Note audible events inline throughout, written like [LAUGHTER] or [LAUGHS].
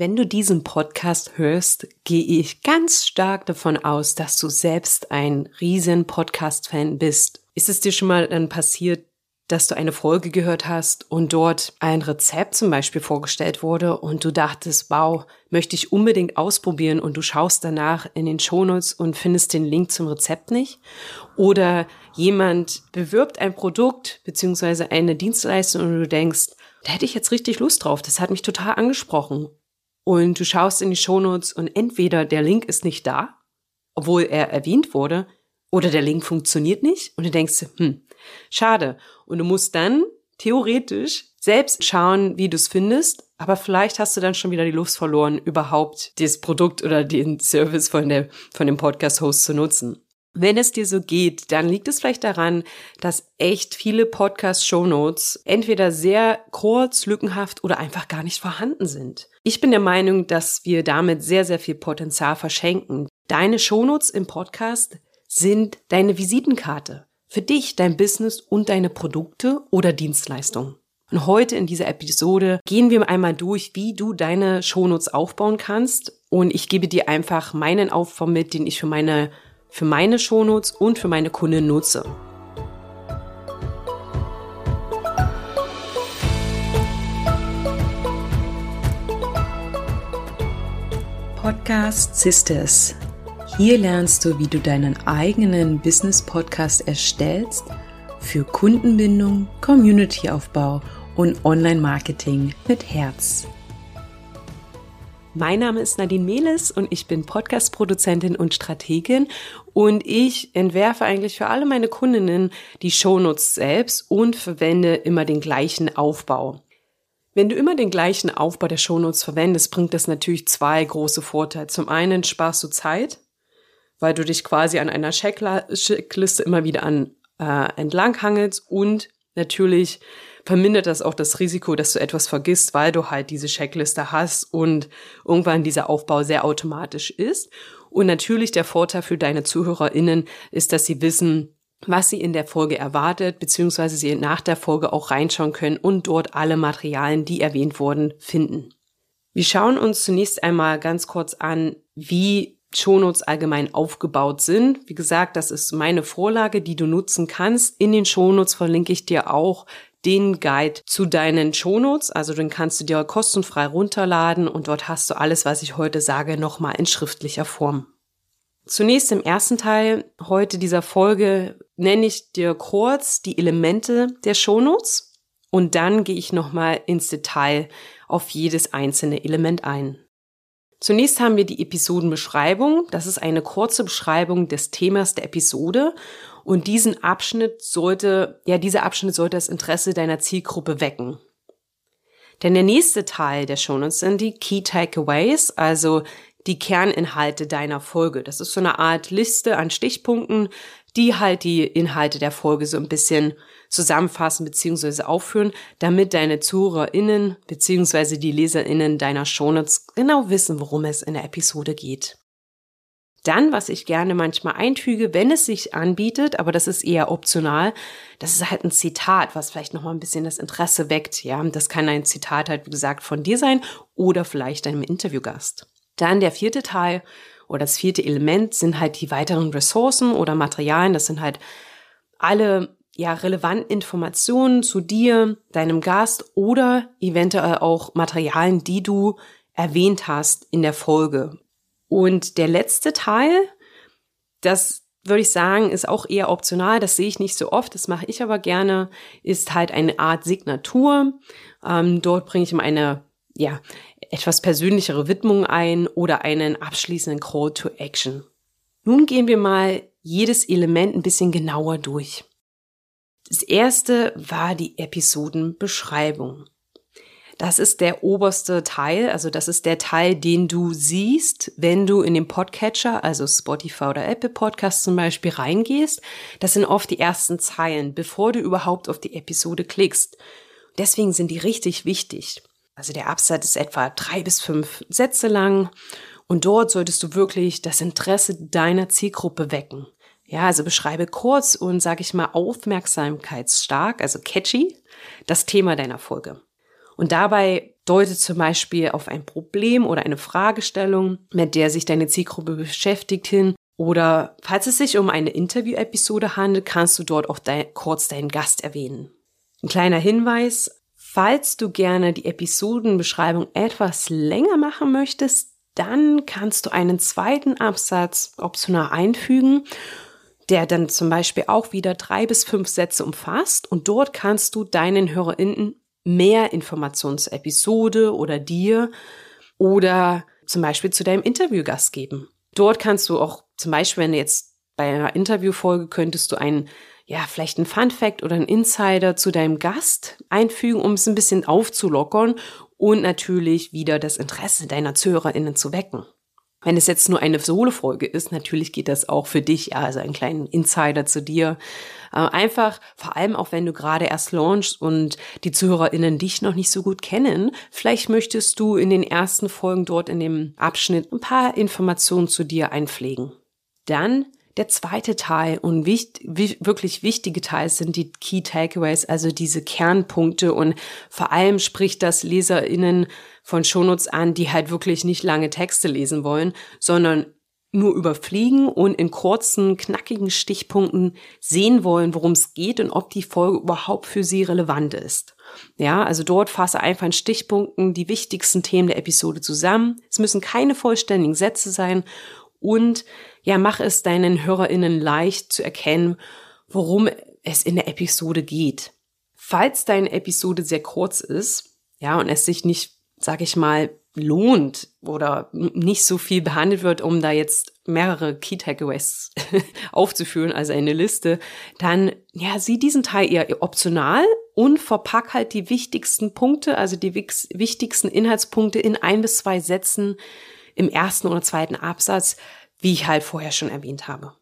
Wenn du diesen Podcast hörst, gehe ich ganz stark davon aus, dass du selbst ein riesen Podcast-Fan bist. Ist es dir schon mal dann passiert, dass du eine Folge gehört hast und dort ein Rezept zum Beispiel vorgestellt wurde und du dachtest, wow, möchte ich unbedingt ausprobieren und du schaust danach in den Shownotes und findest den Link zum Rezept nicht? Oder jemand bewirbt ein Produkt beziehungsweise eine Dienstleistung und du denkst, da hätte ich jetzt richtig Lust drauf, das hat mich total angesprochen und du schaust in die Shownotes und entweder der Link ist nicht da, obwohl er erwähnt wurde, oder der Link funktioniert nicht und du denkst, hm, schade. Und du musst dann theoretisch selbst schauen, wie du es findest, aber vielleicht hast du dann schon wieder die Lust verloren, überhaupt das Produkt oder den Service von, der, von dem Podcast-Host zu nutzen. Wenn es dir so geht, dann liegt es vielleicht daran, dass echt viele Podcast-Shownotes entweder sehr kurz, lückenhaft oder einfach gar nicht vorhanden sind. Ich bin der Meinung, dass wir damit sehr, sehr viel Potenzial verschenken. Deine Shownotes im Podcast sind deine Visitenkarte für dich, dein Business und deine Produkte oder Dienstleistungen. Und heute in dieser Episode gehen wir einmal durch, wie du deine Shownotes aufbauen kannst. Und ich gebe dir einfach meinen Aufbau mit, den ich für meine für meine Shownotes und für meine Kunden nutze. Podcast Sisters. Hier lernst du, wie du deinen eigenen Business Podcast erstellst für Kundenbindung, Communityaufbau und Online-Marketing mit Herz. Mein Name ist Nadine Mehles und ich bin Podcast-Produzentin und Strategin und ich entwerfe eigentlich für alle meine Kundinnen die Shownotes selbst und verwende immer den gleichen Aufbau. Wenn du immer den gleichen Aufbau der Shownotes verwendest, bringt das natürlich zwei große Vorteile. Zum einen sparst du Zeit, weil du dich quasi an einer Checkliste immer wieder an äh, entlanghangelst und natürlich vermindert das auch das Risiko, dass du etwas vergisst, weil du halt diese Checkliste hast und irgendwann dieser Aufbau sehr automatisch ist. Und natürlich der Vorteil für deine ZuhörerInnen ist, dass sie wissen, was sie in der Folge erwartet, beziehungsweise sie nach der Folge auch reinschauen können und dort alle Materialien, die erwähnt wurden, finden. Wir schauen uns zunächst einmal ganz kurz an, wie Shownotes allgemein aufgebaut sind. Wie gesagt, das ist meine Vorlage, die du nutzen kannst. In den Shownotes verlinke ich dir auch den Guide zu deinen Shownotes. Also den kannst du dir kostenfrei runterladen und dort hast du alles, was ich heute sage, nochmal in schriftlicher Form. Zunächst im ersten Teil heute dieser Folge nenne ich dir kurz die Elemente der Shownotes und dann gehe ich nochmal ins Detail auf jedes einzelne Element ein. Zunächst haben wir die Episodenbeschreibung. Das ist eine kurze Beschreibung des Themas der Episode und diesen Abschnitt sollte, ja, dieser Abschnitt sollte das Interesse deiner Zielgruppe wecken. Denn der nächste Teil der Shownotes sind die Key Takeaways, also die Kerninhalte deiner Folge. Das ist so eine Art Liste an Stichpunkten, die halt die Inhalte der Folge so ein bisschen zusammenfassen bzw. aufführen, damit deine ZuhörerInnen bzw. die LeserInnen deiner Shownotes genau wissen, worum es in der Episode geht. Dann, was ich gerne manchmal einfüge, wenn es sich anbietet, aber das ist eher optional, das ist halt ein Zitat, was vielleicht nochmal ein bisschen das Interesse weckt. Ja, das kann ein Zitat halt, wie gesagt, von dir sein oder vielleicht einem Interviewgast. Dann der vierte Teil oder das vierte Element sind halt die weiteren Ressourcen oder Materialien. Das sind halt alle ja, relevanten Informationen zu dir, deinem Gast oder eventuell auch Materialien, die du erwähnt hast in der Folge und der letzte Teil, das würde ich sagen, ist auch eher optional. Das sehe ich nicht so oft, das mache ich aber gerne, ist halt eine Art Signatur. Ähm, dort bringe ich mal eine, ja, etwas persönlichere Widmung ein oder einen abschließenden Call to Action. Nun gehen wir mal jedes Element ein bisschen genauer durch. Das erste war die Episodenbeschreibung. Das ist der oberste Teil, also das ist der Teil, den du siehst, wenn du in den Podcatcher, also Spotify oder Apple Podcast zum Beispiel reingehst. Das sind oft die ersten Zeilen, bevor du überhaupt auf die Episode klickst. Deswegen sind die richtig wichtig. Also der Absatz ist etwa drei bis fünf Sätze lang und dort solltest du wirklich das Interesse deiner Zielgruppe wecken. Ja, also beschreibe kurz und sag ich mal aufmerksamkeitsstark, also catchy, das Thema deiner Folge. Und dabei Deute zum Beispiel auf ein Problem oder eine Fragestellung, mit der sich deine Zielgruppe beschäftigt hin. Oder falls es sich um eine Interview-Episode handelt, kannst du dort auch dein, kurz deinen Gast erwähnen. Ein kleiner Hinweis, falls du gerne die Episodenbeschreibung etwas länger machen möchtest, dann kannst du einen zweiten Absatz optional einfügen, der dann zum Beispiel auch wieder drei bis fünf Sätze umfasst und dort kannst du deinen HörerInnen mehr Informationen zur Episode oder dir oder zum Beispiel zu deinem Interviewgast geben. Dort kannst du auch zum Beispiel, wenn du jetzt bei einer Interviewfolge könntest du einen, ja, vielleicht einen Fun Fact oder einen Insider zu deinem Gast einfügen, um es ein bisschen aufzulockern und natürlich wieder das Interesse deiner ZuhörerInnen zu wecken. Wenn es jetzt nur eine Solo-Folge ist, natürlich geht das auch für dich, ja, also einen kleinen Insider zu dir. Äh, einfach, vor allem auch wenn du gerade erst launchst und die ZuhörerInnen dich noch nicht so gut kennen, vielleicht möchtest du in den ersten Folgen dort in dem Abschnitt ein paar Informationen zu dir einpflegen. Dann der zweite Teil und wirklich wichtige Teil sind die Key Takeaways, also diese Kernpunkte und vor allem spricht das LeserInnen von Shownotes an, die halt wirklich nicht lange Texte lesen wollen, sondern nur überfliegen und in kurzen, knackigen Stichpunkten sehen wollen, worum es geht und ob die Folge überhaupt für sie relevant ist. Ja, also dort fasse einfach in Stichpunkten die wichtigsten Themen der Episode zusammen. Es müssen keine vollständigen Sätze sein und ja, mach es deinen HörerInnen leicht zu erkennen, worum es in der Episode geht. Falls deine Episode sehr kurz ist, ja, und es sich nicht sag ich mal, lohnt oder nicht so viel behandelt wird, um da jetzt mehrere Key Takeaways [LAUGHS] aufzuführen, also eine Liste, dann ja, sieh diesen Teil eher optional und verpack halt die wichtigsten Punkte, also die wichtigsten Inhaltspunkte in ein bis zwei Sätzen im ersten oder zweiten Absatz, wie ich halt vorher schon erwähnt habe.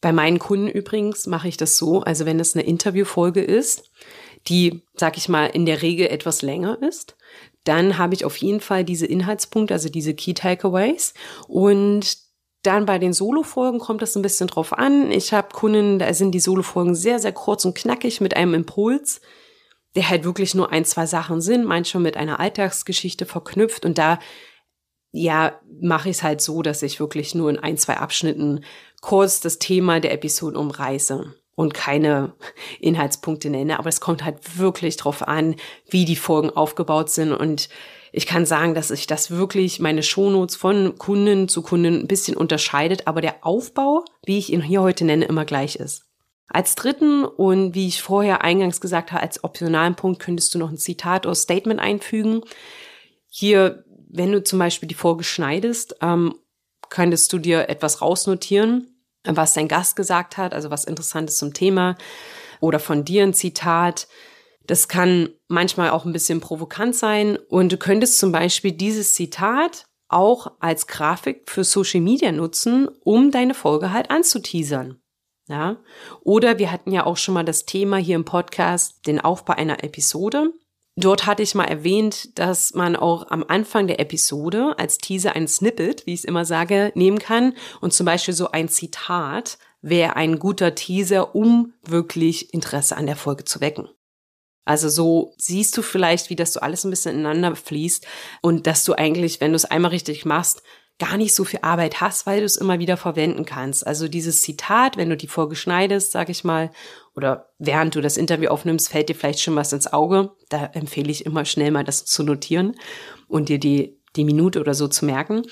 Bei meinen Kunden übrigens mache ich das so, also wenn es eine Interviewfolge ist, die, sag ich mal, in der Regel etwas länger ist, dann habe ich auf jeden Fall diese Inhaltspunkte, also diese Key Takeaways. Und dann bei den Solo-Folgen kommt das ein bisschen drauf an. Ich habe Kunden, da sind die Solo-Folgen sehr, sehr kurz und knackig mit einem Impuls, der halt wirklich nur ein, zwei Sachen sind, manchmal mit einer Alltagsgeschichte verknüpft. Und da, ja, mache ich es halt so, dass ich wirklich nur in ein, zwei Abschnitten kurz das Thema der Episode umreiße und keine Inhaltspunkte nenne, aber es kommt halt wirklich drauf an, wie die Folgen aufgebaut sind und ich kann sagen, dass sich das wirklich meine Shownotes von Kunden zu Kunden ein bisschen unterscheidet, aber der Aufbau, wie ich ihn hier heute nenne, immer gleich ist. Als dritten und wie ich vorher eingangs gesagt habe, als optionalen Punkt könntest du noch ein Zitat oder Statement einfügen. Hier, wenn du zum Beispiel die Folge schneidest, ähm, könntest du dir etwas rausnotieren was dein Gast gesagt hat, also was Interessantes zum Thema oder von dir ein Zitat. Das kann manchmal auch ein bisschen provokant sein und du könntest zum Beispiel dieses Zitat auch als Grafik für Social Media nutzen, um deine Folge halt anzuteasern. Ja? Oder wir hatten ja auch schon mal das Thema hier im Podcast, den Aufbau einer Episode. Dort hatte ich mal erwähnt, dass man auch am Anfang der Episode als Teaser ein Snippet, wie ich es immer sage, nehmen kann und zum Beispiel so ein Zitat wäre ein guter Teaser, um wirklich Interesse an der Folge zu wecken. Also so siehst du vielleicht, wie das so alles ein bisschen ineinander fließt und dass du eigentlich, wenn du es einmal richtig machst, gar nicht so viel Arbeit hast, weil du es immer wieder verwenden kannst. Also dieses Zitat, wenn du die Folge schneidest, sag ich mal, oder während du das Interview aufnimmst, fällt dir vielleicht schon was ins Auge. Da empfehle ich immer schnell mal das zu notieren und dir die, die Minute oder so zu merken.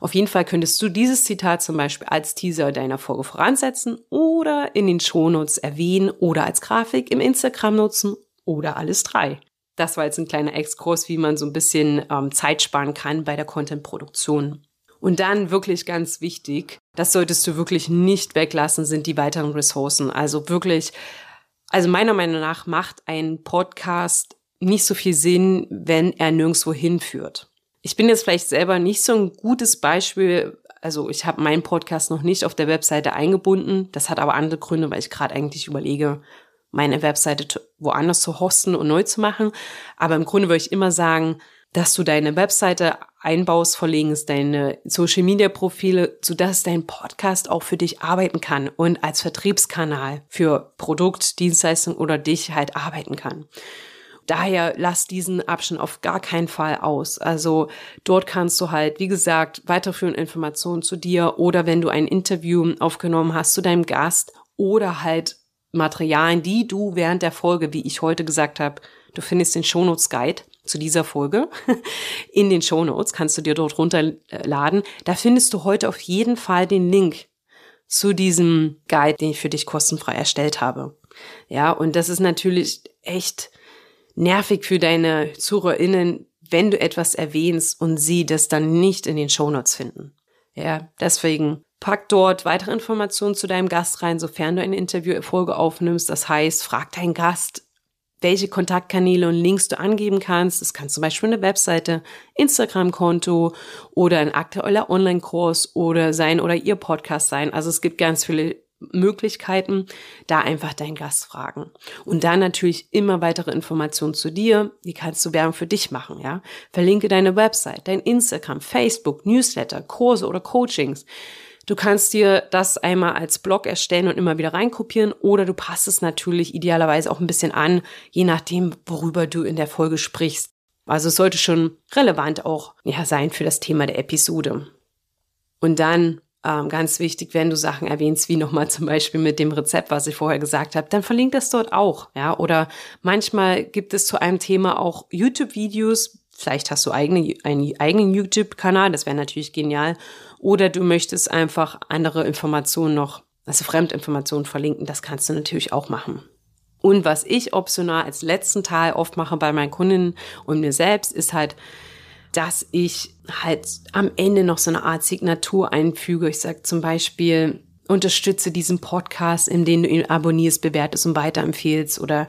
Auf jeden Fall könntest du dieses Zitat zum Beispiel als Teaser deiner Folge voransetzen oder in den Shownotes erwähnen oder als Grafik im Instagram nutzen oder alles drei. Das war jetzt ein kleiner Exkurs, wie man so ein bisschen ähm, Zeit sparen kann bei der Content-Produktion. Und dann wirklich ganz wichtig, das solltest du wirklich nicht weglassen, sind die weiteren Ressourcen. Also wirklich, also meiner Meinung nach macht ein Podcast nicht so viel Sinn, wenn er nirgendwo hinführt. Ich bin jetzt vielleicht selber nicht so ein gutes Beispiel. Also ich habe meinen Podcast noch nicht auf der Webseite eingebunden. Das hat aber andere Gründe, weil ich gerade eigentlich überlege, meine Webseite woanders zu hosten und neu zu machen. Aber im Grunde würde ich immer sagen, dass du deine Webseite einbaust, verlegst, deine Social Media Profile, sodass dein Podcast auch für dich arbeiten kann und als Vertriebskanal für Produkt, Dienstleistung oder dich halt arbeiten kann. Daher lass diesen Abschnitt auf gar keinen Fall aus. Also dort kannst du halt, wie gesagt, weiterführende Informationen zu dir oder wenn du ein Interview aufgenommen hast zu deinem Gast oder halt Materialien, die du während der Folge, wie ich heute gesagt habe, du findest den Shownotes Guide zu dieser Folge [LAUGHS] in den Shownotes, kannst du dir dort runterladen. Da findest du heute auf jeden Fall den Link zu diesem Guide, den ich für dich kostenfrei erstellt habe. Ja, und das ist natürlich echt nervig für deine ZuhörerInnen, wenn du etwas erwähnst und sie das dann nicht in den Shownotes finden. Ja, deswegen pack dort weitere Informationen zu deinem Gast rein, sofern du eine Interview-Folge aufnimmst. Das heißt, frag deinen Gast, welche Kontaktkanäle und Links du angeben kannst. Das kann zum Beispiel eine Webseite, Instagram-Konto oder ein aktueller Online-Kurs oder sein oder ihr Podcast sein. Also es gibt ganz viele Möglichkeiten, da einfach deinen Gast fragen. Und dann natürlich immer weitere Informationen zu dir, die kannst du Werbung für dich machen, ja. Verlinke deine Website, dein Instagram, Facebook, Newsletter, Kurse oder Coachings. Du kannst dir das einmal als Blog erstellen und immer wieder reinkopieren oder du passt es natürlich idealerweise auch ein bisschen an, je nachdem, worüber du in der Folge sprichst. Also es sollte schon relevant auch ja, sein für das Thema der Episode. Und dann ähm, ganz wichtig, wenn du Sachen erwähnst, wie nochmal zum Beispiel mit dem Rezept, was ich vorher gesagt habe, dann verlink das dort auch. Ja, oder manchmal gibt es zu einem Thema auch YouTube-Videos. Vielleicht hast du eigene, einen eigenen YouTube-Kanal, das wäre natürlich genial. Oder du möchtest einfach andere Informationen noch, also Fremdinformationen verlinken, das kannst du natürlich auch machen. Und was ich optional als letzten Teil oft mache bei meinen Kundinnen und mir selbst, ist halt, dass ich halt am Ende noch so eine Art Signatur einfüge. Ich sage zum Beispiel, unterstütze diesen Podcast, in dem du ihn abonnierst, bewertest und weiterempfehlst oder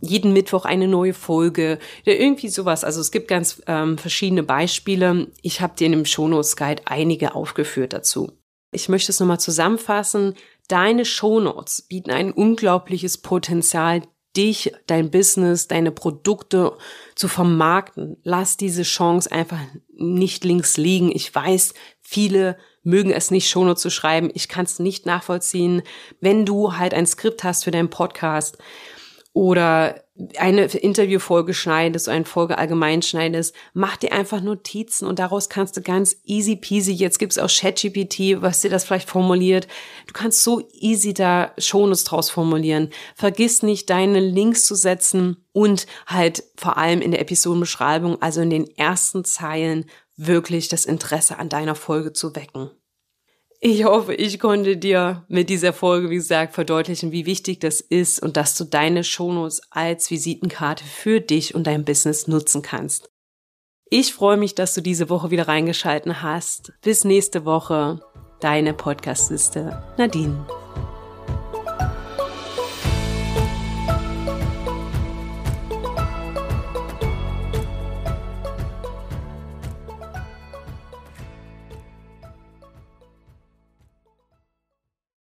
jeden Mittwoch eine neue Folge oder irgendwie sowas. Also es gibt ganz ähm, verschiedene Beispiele. Ich habe dir in dem Shownotes Guide einige aufgeführt dazu. Ich möchte es nochmal zusammenfassen. Deine Shownotes bieten ein unglaubliches Potenzial, dich, dein Business, deine Produkte zu vermarkten. Lass diese Chance einfach nicht links liegen. Ich weiß, viele mögen es nicht, Shownotes zu schreiben. Ich kann es nicht nachvollziehen. Wenn du halt ein Skript hast für deinen Podcast oder eine Interviewfolge schneidest, eine Folge allgemein schneidest, mach dir einfach Notizen und daraus kannst du ganz easy peasy, jetzt gibt's auch ChatGPT, was dir das vielleicht formuliert. Du kannst so easy da Shownotes draus formulieren. Vergiss nicht, deine Links zu setzen und halt vor allem in der Episodenbeschreibung, also in den ersten Zeilen, wirklich das Interesse an deiner Folge zu wecken. Ich hoffe, ich konnte dir mit dieser Folge, wie gesagt, verdeutlichen, wie wichtig das ist und dass du deine Shownotes als Visitenkarte für dich und dein Business nutzen kannst. Ich freue mich, dass du diese Woche wieder reingeschalten hast. Bis nächste Woche. Deine Podcastliste Nadine.